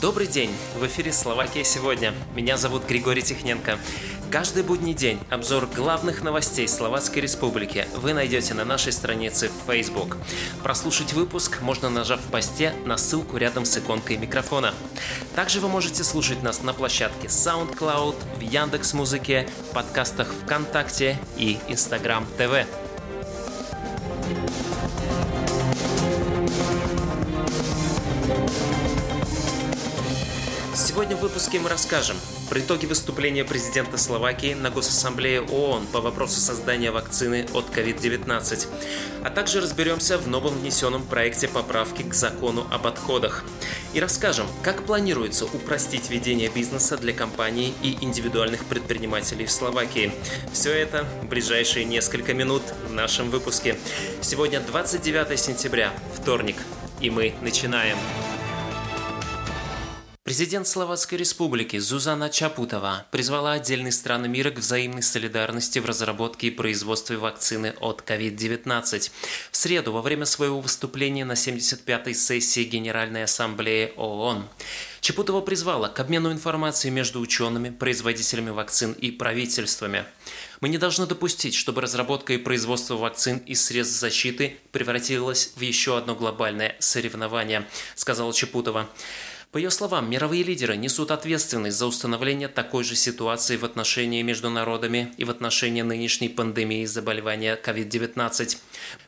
Добрый день! В эфире «Словакия сегодня». Меня зовут Григорий Тихненко. Каждый будний день обзор главных новостей Словацкой Республики вы найдете на нашей странице в Facebook. Прослушать выпуск можно нажав в посте на ссылку рядом с иконкой микрофона. Также вы можете слушать нас на площадке SoundCloud, в Яндекс Музыке, подкастах ВКонтакте и Instagram TV. Сегодня в выпуске мы расскажем про итоги выступления президента Словакии на Госассамблее ООН по вопросу создания вакцины от COVID-19, а также разберемся в новом внесенном проекте поправки к закону об отходах. И расскажем, как планируется упростить ведение бизнеса для компаний и индивидуальных предпринимателей в Словакии. Все это в ближайшие несколько минут в нашем выпуске. Сегодня 29 сентября, вторник, и мы начинаем. Президент Словацкой Республики Зузана Чапутова призвала отдельные страны мира к взаимной солидарности в разработке и производстве вакцины от COVID-19. В среду во время своего выступления на 75-й сессии Генеральной Ассамблеи ООН Чапутова призвала к обмену информацией между учеными, производителями вакцин и правительствами. Мы не должны допустить, чтобы разработка и производство вакцин и средств защиты превратилось в еще одно глобальное соревнование, сказала Чапутова. По ее словам, мировые лидеры несут ответственность за установление такой же ситуации в отношении между народами и в отношении нынешней пандемии заболевания COVID-19.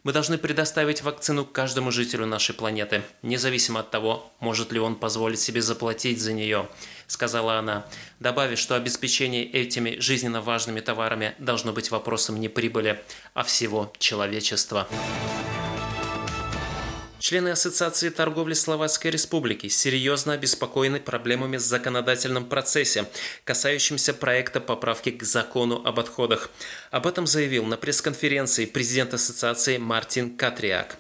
Мы должны предоставить вакцину каждому жителю нашей планеты, независимо от того, может ли он позволить себе заплатить за нее, сказала она, добавив, что обеспечение этими жизненно важными товарами должно быть вопросом не прибыли, а всего человечества. Члены Ассоциации торговли Словацкой Республики серьезно обеспокоены проблемами в законодательном процессе, касающимся проекта поправки к закону об отходах. Об этом заявил на пресс-конференции президент Ассоциации Мартин Катриак.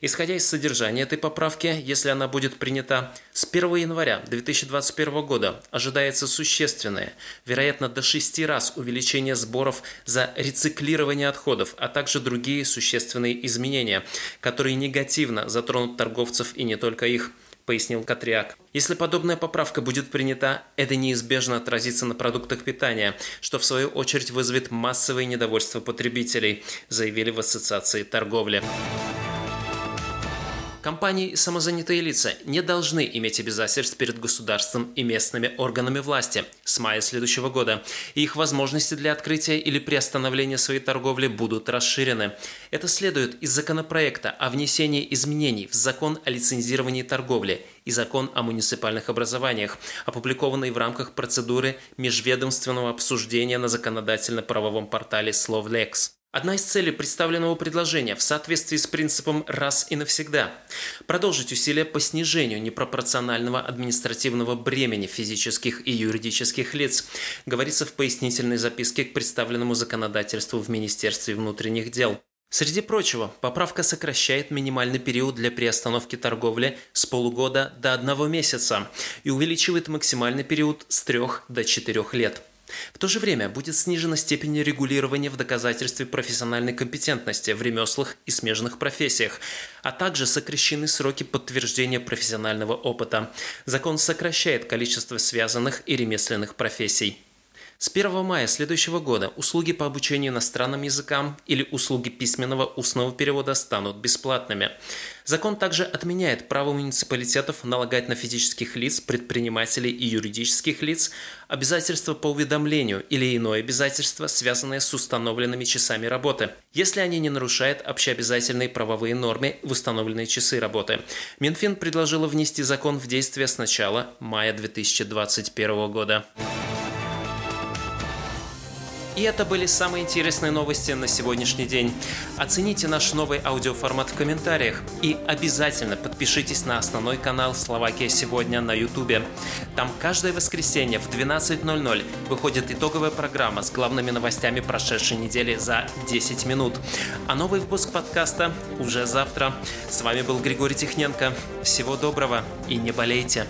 Исходя из содержания этой поправки, если она будет принята, с 1 января 2021 года ожидается существенное, вероятно до 6 раз увеличение сборов за рециклирование отходов, а также другие существенные изменения, которые негативно затронут торговцев и не только их пояснил Катриак. Если подобная поправка будет принята, это неизбежно отразится на продуктах питания, что в свою очередь вызовет массовое недовольство потребителей, заявили в Ассоциации торговли. Компании и самозанятые лица не должны иметь обязательств перед государством и местными органами власти с мая следующего года, и их возможности для открытия или приостановления своей торговли будут расширены. Это следует из законопроекта о внесении изменений в закон о лицензировании торговли и закон о муниципальных образованиях, опубликованный в рамках процедуры межведомственного обсуждения на законодательно-правовом портале Словлекс. Одна из целей представленного предложения в соответствии с принципом «раз и навсегда» – продолжить усилия по снижению непропорционального административного бремени физических и юридических лиц, говорится в пояснительной записке к представленному законодательству в Министерстве внутренних дел. Среди прочего, поправка сокращает минимальный период для приостановки торговли с полугода до одного месяца и увеличивает максимальный период с трех до четырех лет. В то же время будет снижена степень регулирования в доказательстве профессиональной компетентности в ремеслах и смежных профессиях, а также сокращены сроки подтверждения профессионального опыта. Закон сокращает количество связанных и ремесленных профессий. С 1 мая следующего года услуги по обучению иностранным языкам или услуги письменного устного перевода станут бесплатными. Закон также отменяет право муниципалитетов налагать на физических лиц, предпринимателей и юридических лиц обязательства по уведомлению или иное обязательство, связанное с установленными часами работы, если они не нарушают общеобязательные правовые нормы в установленные часы работы. Минфин предложила внести закон в действие с начала мая 2021 года. И это были самые интересные новости на сегодняшний день. Оцените наш новый аудиоформат в комментариях и обязательно подпишитесь на основной канал «Словакия сегодня» на YouTube. Там каждое воскресенье в 12.00 выходит итоговая программа с главными новостями прошедшей недели за 10 минут. А новый выпуск подкаста уже завтра. С вами был Григорий Тихненко. Всего доброго и не болейте.